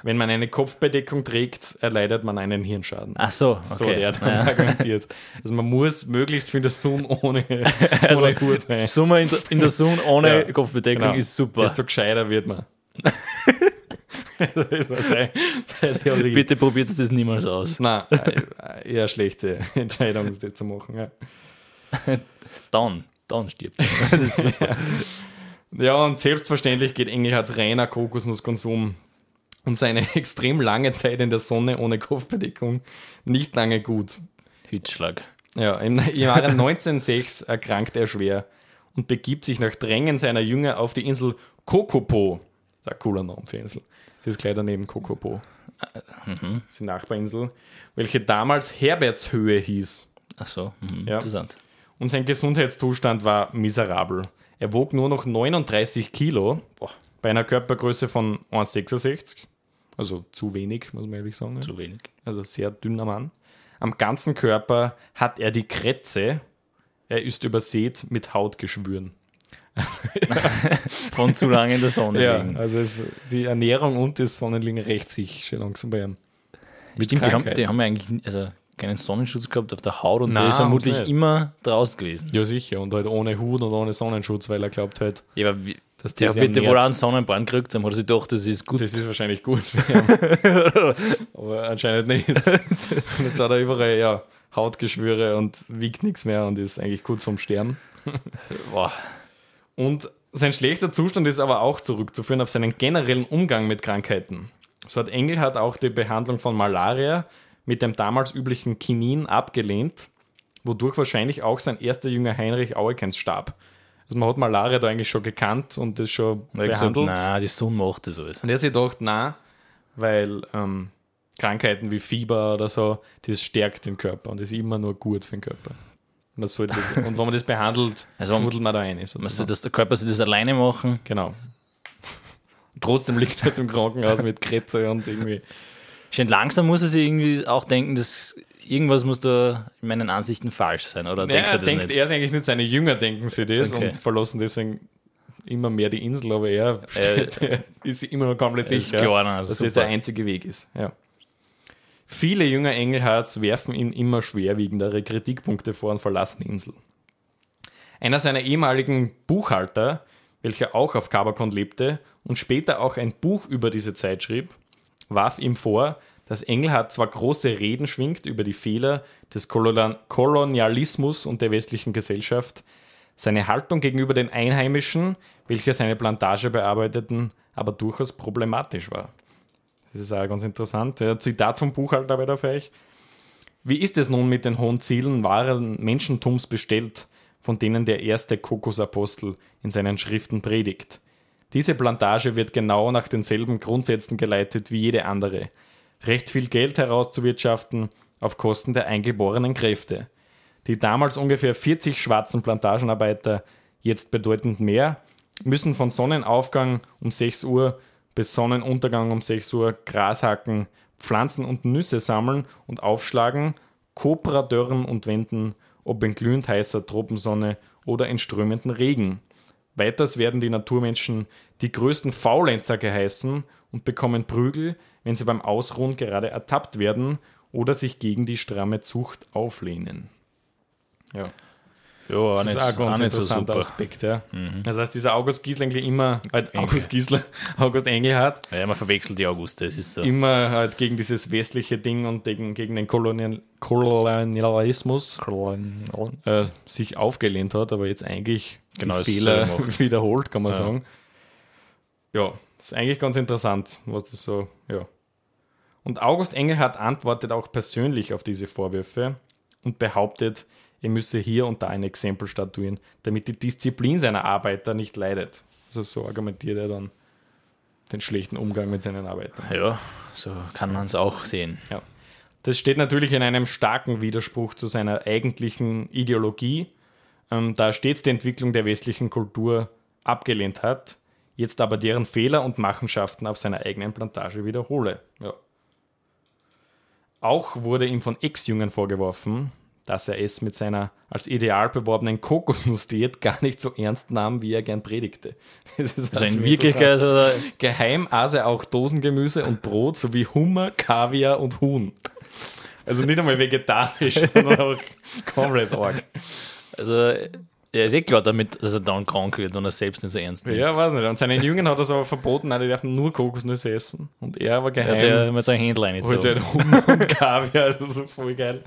wenn man eine Kopfbedeckung trägt, erleidet man einen Hirnschaden. Ach so, okay. So, der hat Ja. argumentiert. Also man muss möglichst viel in der Sonne ohne, ohne Hut sein. In der, in der Sonne ohne Ja, Kopfbedeckung Genau. ist super. Desto gescheiter wird man. Bitte probiert das niemals aus. Nein, äh, eher schlechte Entscheidung, das zu machen. Ja. Dann, dann stirbt er. Super. ja, und selbstverständlich geht Engelhards reiner Kokosnusskonsum und seine extrem lange Zeit in der Sonne ohne Kopfbedeckung nicht lange gut. Hitzschlag. Ja, im Jahre 1906 erkrankt er schwer und begibt sich nach Drängen seiner Jünger auf die Insel Kokopo. Das ist ein cooler Name für Insel. Das ist gleich daneben Kokopo. Das ist die Nachbarinsel, welche damals Herbertshöhe hieß. Ach so, mhm. Ja. interessant. Und sein Gesundheitszustand war miserabel. Er wog nur noch 39 Kilo bei einer Körpergröße von 1,66. Also zu wenig, muss man ehrlich sagen. Zu wenig. Also sehr dünner Mann. Am ganzen Körper hat er die Krätze. Er ist übersät mit Hautgeschwüren. Von zu lange in der Sonne Ja, liegen. also es, die Ernährung und das Sonnenliegen rächt sich schon langsam bei ihm. Mit Stimmt, die haben, die haben ja eigentlich also keinen Sonnenschutz gehabt auf der Haut und Nein, der ist vermutlich immer draußen gewesen. Ja, sicher. Und halt ohne Hut und ohne Sonnenschutz, weil er glaubt halt, Ja, aber wie, dass der ihm wohl einen Sonnenbrand gekriegt haben, hat er sich gedacht, das ist gut. Das ist wahrscheinlich gut. Aber anscheinend nicht. Jetzt hat er überall ja, Hautgeschwüre und wiegt nichts mehr und ist eigentlich kurz vorm Sterben. Boah. Und sein schlechter Zustand ist aber auch zurückzuführen auf seinen generellen Umgang mit Krankheiten. So hat Engelhardt auch die Behandlung von Malaria mit dem damals üblichen Kinin abgelehnt, wodurch wahrscheinlich auch sein erster Jünger Heinrich Auekens starb. Also man hat Malaria da eigentlich schon gekannt und das schon Und hat gesagt, behandelt. nein, die Sonne macht das alles. Und er hat sich gedacht, na, weil ähm, Krankheiten wie Fieber oder so, das stärkt den Körper und ist immer nur gut für den Körper. Man sollte, und wenn man das behandelt, Also, schmuddelt man da ein. Man sozusagen. soll das, der Körper soll das alleine machen. Genau. Trotzdem liegt er jetzt im Krankenhaus mit Krätze und irgendwie. Schön langsam muss er sich irgendwie auch denken, dass irgendwas muss da in meinen Ansichten falsch sein. Oder denkt Ja, er das denkt, nicht? er ist eigentlich nicht seine Jünger, denken sie das Okay. und verlassen deswegen immer mehr die Insel, aber er Äh, ist immer noch komplett sicher, klar, also dass super. das der einzige Weg ist. Ja. Viele Jünger Engelhards werfen ihm immer schwerwiegendere Kritikpunkte vor und verlassen die Insel. Einer seiner ehemaligen Buchhalter, welcher auch auf Kabakon lebte und später auch ein Buch über diese Zeit schrieb, warf ihm vor, dass Engelhardt zwar große Reden schwingt über die Fehler des Kolonial- Kolonialismus und der westlichen Gesellschaft, seine Haltung gegenüber den Einheimischen, welche seine Plantage bearbeiteten, aber durchaus problematisch war. Das ist auch ganz interessant. Ja, Zitat vom Buchhalter weiter für euch. Wie ist es nun mit den hohen Zielen wahren Menschentums bestellt, von denen der erste Kokosapostel in seinen Schriften predigt? Diese Plantage wird genau nach denselben Grundsätzen geleitet wie jede andere. Recht viel Geld herauszuwirtschaften auf Kosten der eingeborenen Kräfte. Die damals ungefähr 40 schwarzen Plantagenarbeiter, jetzt bedeutend mehr, müssen von Sonnenaufgang um 6 Uhr bis Sonnenuntergang um 6 Uhr Gras hacken, Pflanzen und Nüsse sammeln und aufschlagen, Kopra dörren und wenden, ob in glühend heißer Tropensonne oder in strömenden Regen. Weiters werden die Naturmenschen die größten Faulenzer geheißen und bekommen Prügel, wenn sie beim Ausruhen gerade ertappt werden oder sich gegen die stramme Zucht auflehnen. Ja. Ja, auch Das nicht, ist auch ein ganz so interessanter super. Aspekt, ja. Das heißt, dieser August Giesler immer, halt August Giesler, August Engelhardt, Ja, man verwechselt die Auguste, das ist so. immer halt gegen dieses westliche Ding und gegen, gegen den Kolonial Kolonialismus äh, sich aufgelehnt hat, aber jetzt eigentlich Genau Fehler macht. wiederholt, kann man Ja. sagen. Ja, das ist eigentlich ganz interessant, was das so, ja. Und August Engelhardt antwortet auch persönlich auf diese Vorwürfe und behauptet, er müsse hier und da ein Exempel statuieren, damit die Disziplin seiner Arbeiter nicht leidet. Also so argumentiert er dann den schlechten Umgang mit seinen Arbeitern. Ja, so kann man es auch sehen. Ja. Das steht natürlich in einem starken Widerspruch zu seiner eigentlichen Ideologie, ähm, da er stets die Entwicklung der westlichen Kultur abgelehnt hat, jetzt aber deren Fehler und Machenschaften auf seiner eigenen Plantage wiederhole. Ja. Auch wurde ihm von Ex-Jüngern vorgeworfen, dass er es mit seiner als Ideal beworbenen Kokosnussdiät gar nicht so ernst nahm, wie er gern predigte. Das ist Also in Wirklichkeit, oder, Geheim aß er auch Dosengemüse und Brot sowie Hummer, Kaviar und Huhn. Also nicht einmal vegetarisch, sondern auch komplett arg. also er ist eh klar damit, dass er dann krank wird und er selbst nicht so ernst nimmt. Ja, weiß nicht. Und seinen Jüngern hat er es aber verboten, nein, die dürfen nur Kokosnüsse essen. Und er aber Er hat geheim ja mit seinem Händlein nicht so. halt Hummer und Kaviar, also so voll geil.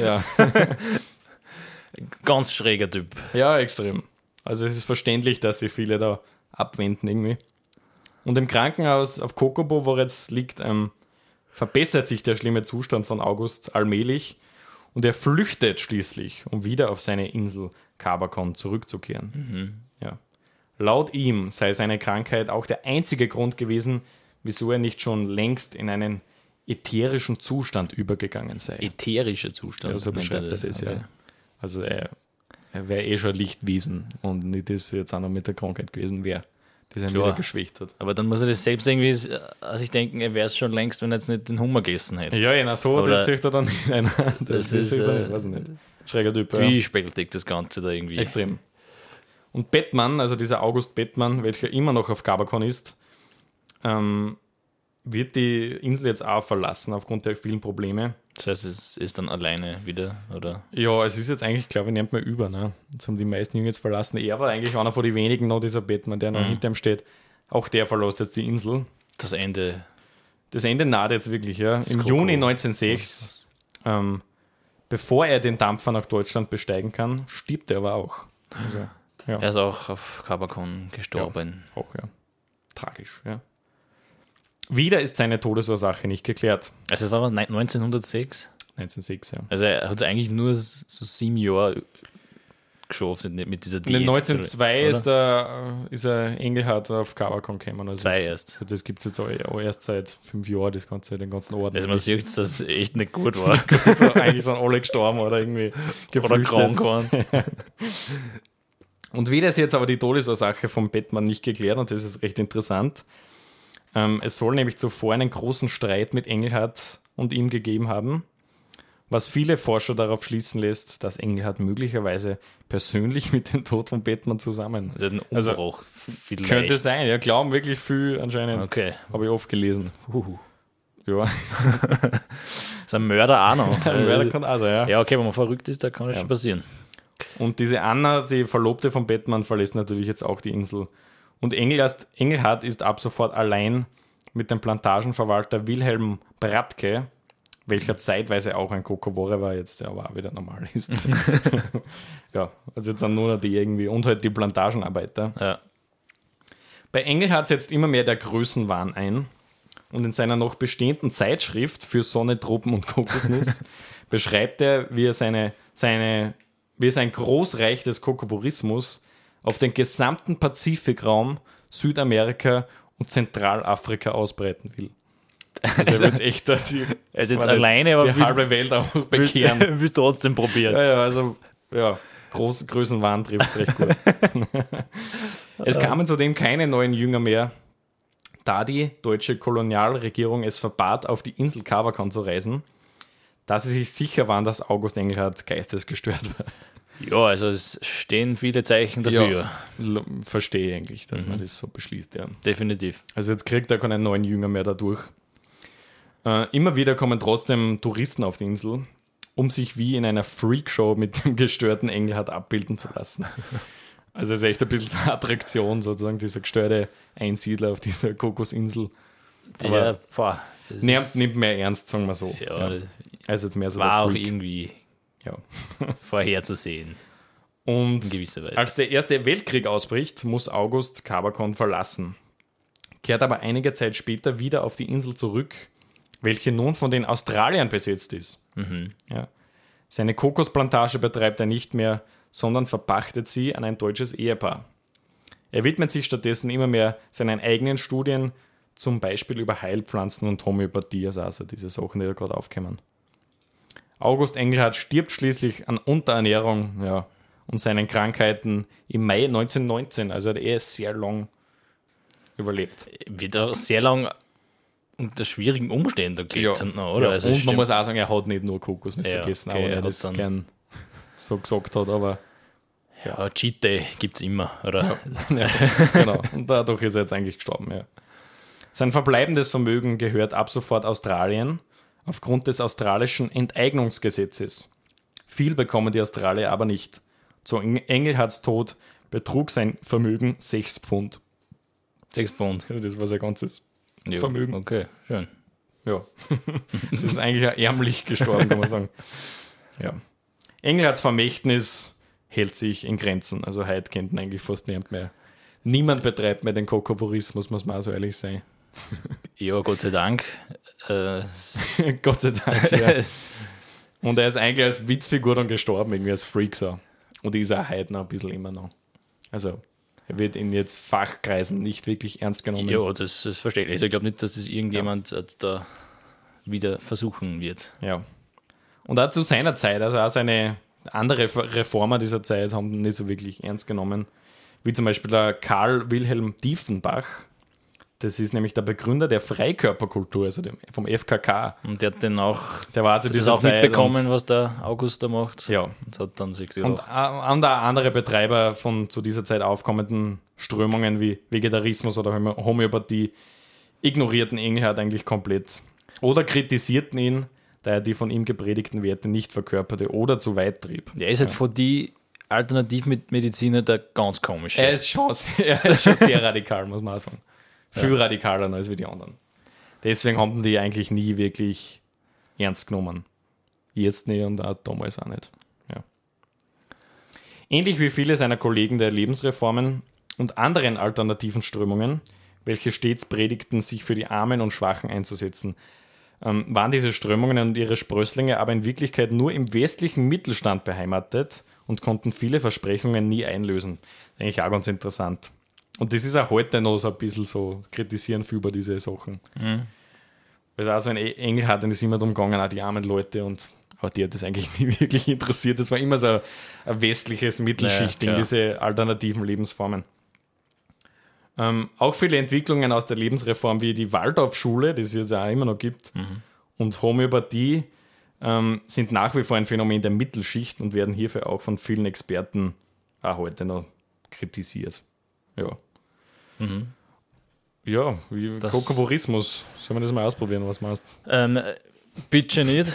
Ja. Ganz schräger Typ. ja, extrem. Also es ist verständlich, dass sich viele da abwenden irgendwie. Und im Krankenhaus auf Kokobo, wo er jetzt liegt, ähm, verbessert sich der schlimme Zustand von August allmählich und er flüchtet schließlich, um wieder auf seine Insel Kabakon zurückzukehren. Ja. Laut ihm sei seine Krankheit auch der einzige Grund gewesen, wieso er nicht schon längst in einen ätherischen Zustand übergegangen sei. Ätherischer Zustand. Ja, so beschreibt er das, Okay. ja. Also er, er wäre eh schon Lichtwesen und nicht das jetzt auch noch mit der Krankheit gewesen wäre. das ihn Klar. wieder geschwächt hat. Aber dann muss er das selbst irgendwie äh, sich denken, er wäre es schon längst, wenn er jetzt nicht den Hummer gegessen hätte. Ja, genau so, Oder- das sieht er dann nicht. Das, Das das ist, er äh, nicht, weiß ich nicht. Schräger Typ. Ja. Zwiespältig das Ganze da irgendwie. Extrem. Und Batman, also dieser August Batman, welcher immer noch auf Gabakon ist, ähm, wird die Insel jetzt auch verlassen aufgrund der vielen Probleme. Das heißt, es ist dann alleine wieder, oder? Ja, es ist jetzt eigentlich, glaube ich, nimmt man über. Ne? Jetzt haben die meisten Jungen jetzt verlassen. Er war eigentlich einer von den wenigen noch, dieser Batman, der noch Mhm. hinter ihm steht. Auch der verlässt jetzt die Insel. Das Ende. Das Ende naht jetzt wirklich, ja. Im Coco. Juni 1906, ähm, bevor er den Dampfer nach Deutschland besteigen kann, stirbt er aber auch. Also, ja, Er ist auch auf Kabakon gestorben. auch, ja. Tragisch, ja. Wieder ist seine Todesursache nicht geklärt. Also, es war was, nein, 1906. 1906, ja. Also, er hat eigentlich nur so sieben Jahre geschafft mit dieser In Diät. 1902 oder? ist er, ist er Engelhardt auf Covercon gekommen. Also Zwei das- erst. Das gibt es jetzt auch erst seit fünf Jahren, das Ganze, den ganzen Orden. Also, man sieht, dass das echt nicht gut war. also, eigentlich sind alle gestorben oder irgendwie oder geflüchtet. krank waren. Und wieder ist jetzt aber die Todesursache von Batman nicht geklärt und das ist recht interessant. Ähm, es soll nämlich zuvor einen großen Streit mit Engelhardt und ihm gegeben haben, was viele Forscher darauf schließen lässt, dass Engelhardt möglicherweise persönlich mit dem Tod von Batman zusammen. Also, ein Also, Umbruch vielleicht. Könnte sein, ja, glauben wirklich viel anscheinend. Okay. Habe ich oft gelesen. Uhu. Ja, Ist ein Mörder auch noch. ein Mörder kann also, ja. ja, okay, wenn man verrückt ist, da kann das schon passieren. Und diese Anna, die Verlobte von Batman, verlässt natürlich jetzt auch die Insel. Und Engelhardt, Engelhardt ist ab sofort allein mit dem Plantagenverwalter Wilhelm Bratke, welcher zeitweise auch ein Kokowore war, jetzt der aber auch wieder normal ist. ja, also jetzt sind nur noch die irgendwie und halt die Plantagenarbeiter. Ja. Bei Engelhardt setzt immer mehr der Größenwahn ein. Und in seiner noch bestehenden Zeitschrift für Sonne, Tropen und Kokosnuss beschreibt er, wie er seine, seine, wie sein Großreich des Kokovorismus auf den gesamten Pazifikraum, Südamerika und Zentralafrika ausbreiten will. Also er wird echt die, Er ist jetzt alleine, aber die will- halbe Welt auch bekehren. Willst du trotzdem probieren? Ja, ja, also, ja, Groß, Größenwahn trifft es recht gut. es kamen zudem keine neuen Jünger mehr, da die deutsche Kolonialregierung es verbat, auf die Insel Cavacon zu reisen, da sie sich sicher waren, dass August Engelhardt geistesgestört war. Ja, also es stehen viele Zeichen dafür. L- Verstehe ich eigentlich, dass man das so beschließt, ja. Definitiv. Also jetzt kriegt er keinen neuen Jünger mehr dadurch. Äh, immer wieder kommen trotzdem Touristen auf die Insel, um sich wie in einer Freakshow mit dem gestörten Engelhardt abbilden zu lassen. Also es ist echt ein bisschen so eine Attraktion, sozusagen, dieser gestörte Einsiedler auf dieser Kokosinsel. Ja, boah, nimmt, nimmt mehr ernst, sagen wir so. ja, Ja. Also jetzt mehr so war auch der irgendwie Ja. vorherzusehen, Und. Als der Erste Weltkrieg ausbricht, muss August Cabacon verlassen. Kehrt aber einige Zeit später wieder auf die Insel zurück, welche nun von den Australiern besetzt ist. Ja. Seine Kokosplantage betreibt er nicht mehr, sondern verpachtet sie an ein deutsches Ehepaar. Er widmet sich stattdessen immer mehr seinen eigenen Studien, zum Beispiel über Heilpflanzen und Homöopathie, also, diese Sachen, die da gerade aufkommen. August Engelhardt stirbt schließlich an Unterernährung ja, und seinen Krankheiten im Mai 1919. Also er sehr lang überlebt. Auch sehr lang unter schwierigen Umständen gelebt haben, noch, oder? Ja, Also und stimmt. man muss auch sagen, er hat nicht nur Kokosnüsse Ja, gegessen, okay, auch wenn er hat das dann- gern so gesagt hat, aber ja, Cheat Day gibt es immer, oder? ja, genau. Und dadurch ist er jetzt eigentlich gestorben, ja. Sein verbleibendes Vermögen gehört ab sofort Australien aufgrund des australischen Enteignungsgesetzes. Viel bekommen die Australier aber nicht. Zu Eng- Engelhardts Tod betrug sein Vermögen 6 Pfund. Sechs Pfund. Das war sein ganzes Ja, Vermögen. Okay, schön. Ja. Es ist eigentlich ärmlich gestorben, kann man sagen. Ja. Engelhards Vermächtnis hält sich in Grenzen. Also heute kennt ihn eigentlich fast niemand mehr. Niemand betreibt mehr den Kokovorismus, muss man auch so ehrlich sein. Ja, Gott sei Dank. Äh, Gott sei Dank, ja. Und er ist eigentlich als Witzfigur dann gestorben, irgendwie als Freak so. Und ist auch heute noch ein bisschen immer noch. Also, wird in jetzt Fachkreisen nicht wirklich ernst genommen. ja, das ist verständlich. Also ich glaube nicht, dass das irgendjemand äh, da wieder versuchen wird. Ja. Und auch zu seiner Zeit, also auch seine andere Reformer dieser Zeit haben nicht so wirklich ernst genommen. wie zum Beispiel der Karl Wilhelm Diefenbach. Das ist nämlich der Begründer der Freikörperkultur, also dem, vom FKK. Und der hat dann auch, Der war zu das auch Zeit mitbekommen, was der August da macht. Ja, Und hat dann sich gedacht, und andere Betreiber von zu dieser Zeit aufkommenden Strömungen wie Vegetarismus oder Homö- Homöopathie ignorierten Engelhardt eigentlich komplett oder kritisierten ihn, da er die von ihm gepredigten Werte nicht verkörperte oder zu weit trieb. der ist halt von die Alternativmediziner der ganz komische. Er ist schon, er ist schon sehr radikal, muss man auch sagen. Viel radikaler als wie die anderen. Deswegen haben die eigentlich nie wirklich ernst genommen. Jetzt nicht und auch damals auch nicht. Ja. Ähnlich wie viele seiner Kollegen der Lebensreformen und anderen alternativen Strömungen, welche stets predigten, sich für die Armen und Schwachen einzusetzen, ähm, waren diese Strömungen und ihre Sprösslinge aber in Wirklichkeit nur im westlichen Mittelstand beheimatet und konnten viele Versprechungen nie einlösen. Das ist eigentlich auch ganz interessant. Und das ist auch heute noch so ein bisschen so, kritisieren viel über diese Sachen. Weil also ein Engel hat, dann ist immer darum gegangen, auch die armen Leute und aber die hat das eigentlich nie wirklich interessiert. Das war immer so ein, ein westliches Mittelschicht Ja, diese alternativen Lebensformen. Ähm, auch viele Entwicklungen aus der Lebensreform wie die Waldorfschule, die es jetzt auch immer noch gibt, und Homöopathie ähm, sind nach wie vor ein Phänomen der Mittelschicht und werden hierfür auch von vielen Experten auch heute noch kritisiert. Ja. Ja, wie Das- Kokovorismus. Sollen wir das mal ausprobieren, was meinst Ähm, äh, bitte nicht.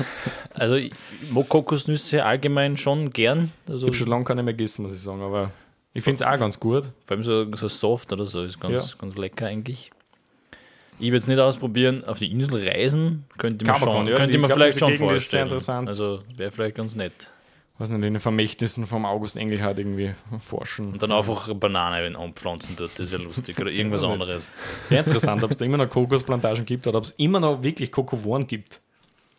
Also ich mag Kokosnüsse allgemein schon gern. Also, Ich habe schon lange keine mehr gegessen, muss ich sagen, aber ich finde es auch ganz gut. vor allem so, so soft oder so, ist ganz, Ja. ganz lecker eigentlich. Ich würde es nicht ausprobieren. Auf die Insel reisen könnte man, Kann schon, schon, ja. könnte Ich man vielleicht schon vorstellen. interessant. Also wäre vielleicht ganz nett. Was nicht, in den Vermächtnissen vom August Engelhardt irgendwie forschen. Und dann einfach eine Banane anpflanzen dort, das wäre lustig. Oder irgendwas anderes. Ja, interessant, ob es da immer noch Kokosplantagen gibt oder ob es immer noch wirklich Kokovoren gibt.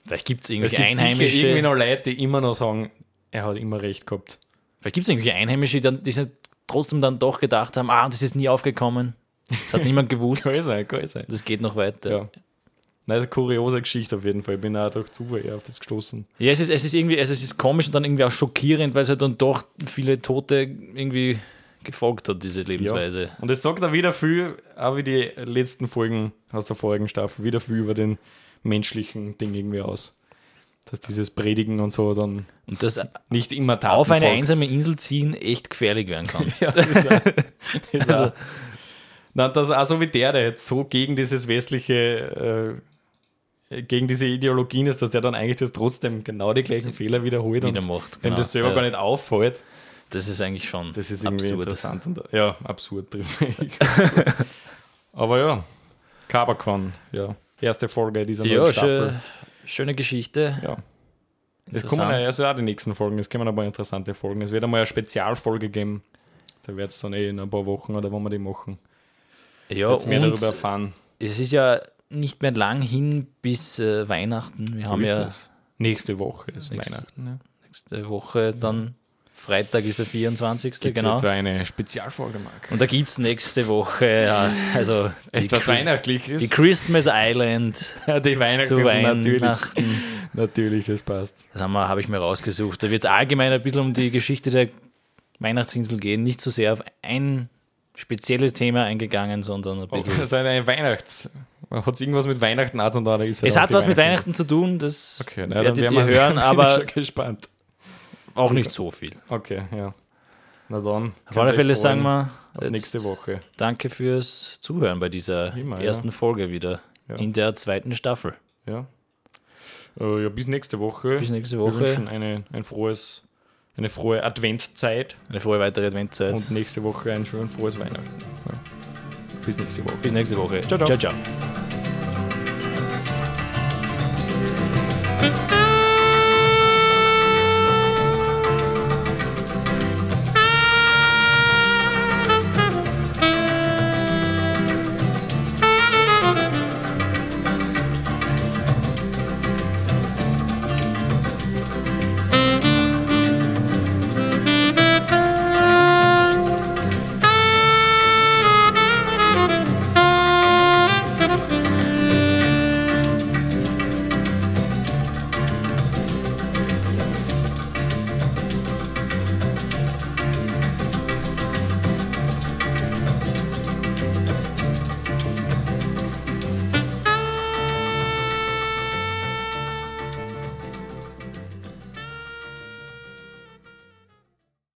Vielleicht gibt es irgendwelche gibt sicher Einheimische. irgendwie noch Leute, die immer noch sagen, er hat immer recht gehabt. Vielleicht gibt es irgendwelche Einheimische, die, die sich trotzdem dann doch gedacht haben, ah, das ist nie aufgekommen. Das hat niemand gewusst. Kann sein, kann sein. Das geht noch weiter. Ja. Nein, das ist eine kuriose Geschichte auf jeden Fall. Ich bin auch durch Zufall eher auf das gestoßen. Ja, es ist, es ist irgendwie, also es ist komisch und dann irgendwie auch schockierend, weil es halt dann doch viele Tote irgendwie gefolgt hat, diese Lebensweise. Und es sagt da wieder viel, auch wie die letzten Folgen aus der vorigen Staffel, wieder viel über den menschlichen Ding irgendwie aus. Dass dieses Predigen und so dann Und das nicht immer Taten auf eine folgt. einsame Insel ziehen echt gefährlich werden kann. Ja, das ist auch, ist Also- auch. Na, das auch so wie der, der jetzt so gegen dieses westliche, äh, gegen diese Ideologien ist, dass der dann eigentlich das trotzdem genau die gleichen Fehler wiederholt Wieder und macht. dem genau. das selber Ja, gar nicht auffällt. Das ist eigentlich schon Das ist irgendwie absurd. interessant. Und, ja, absurd. trifft. Aber ja, Kabakon, ja. Erste Folge dieser neuen Ja, Staffel. schö schöne Geschichte. Ja. Es kommen ja also auch die nächsten Folgen, es kommen aber interessante Folgen. Es wird einmal eine Spezialfolge geben. Da wird es dann eh in ein paar Wochen oder wann wir die machen. Ja, Jetzt mehr darüber erfahren. es ist ja nicht mehr lang hin bis äh, Weihnachten. Wir So haben ja das. Nächste Woche ist Nächste- Weihnachten. Ja. nächste Woche dann Freitag ist der 24. Gibt's genau. etwa eine Spezialfolge, Marc? Und da gibt es nächste Woche, ja, also Etwas Weihnachtliches? die Christmas Island ja, die zu Weihnachtsinsel, natürlich. Weihnachten. Natürlich, das passt. Das habe ich mir rausgesucht. Da wird es allgemein ein bisschen um die Geschichte der Weihnachtsinsel gehen. Nicht so sehr auf ein spezielles Thema eingegangen, sondern ein bisschen. Das ist eine Weihnachts... Hat es irgendwas mit Weihnachten an oder ist Es auch hat was mit Weihnachten zu tun, das Okay, na, dann werdet werden ihr wir hören, bin ich aber schon gespannt. auch nicht so viel. Okay, ja. Na dann. Auf alle Fälle sagen wir Auf nächste Woche. danke fürs Zuhören bei dieser Immer, ja. ersten Folge wieder Ja. in der zweiten Staffel. Ja. Äh, ja, bis nächste Woche. Bis nächste Wir Woche. wünschen eine, ein frohes, eine frohe Adventzeit Eine frohe weitere Adventzeit. und nächste Woche ein schön frohes Weihnachten. Ja. Bis nächste Woche. Bis nächste Woche. Ciao, ciao. ciao. ciao.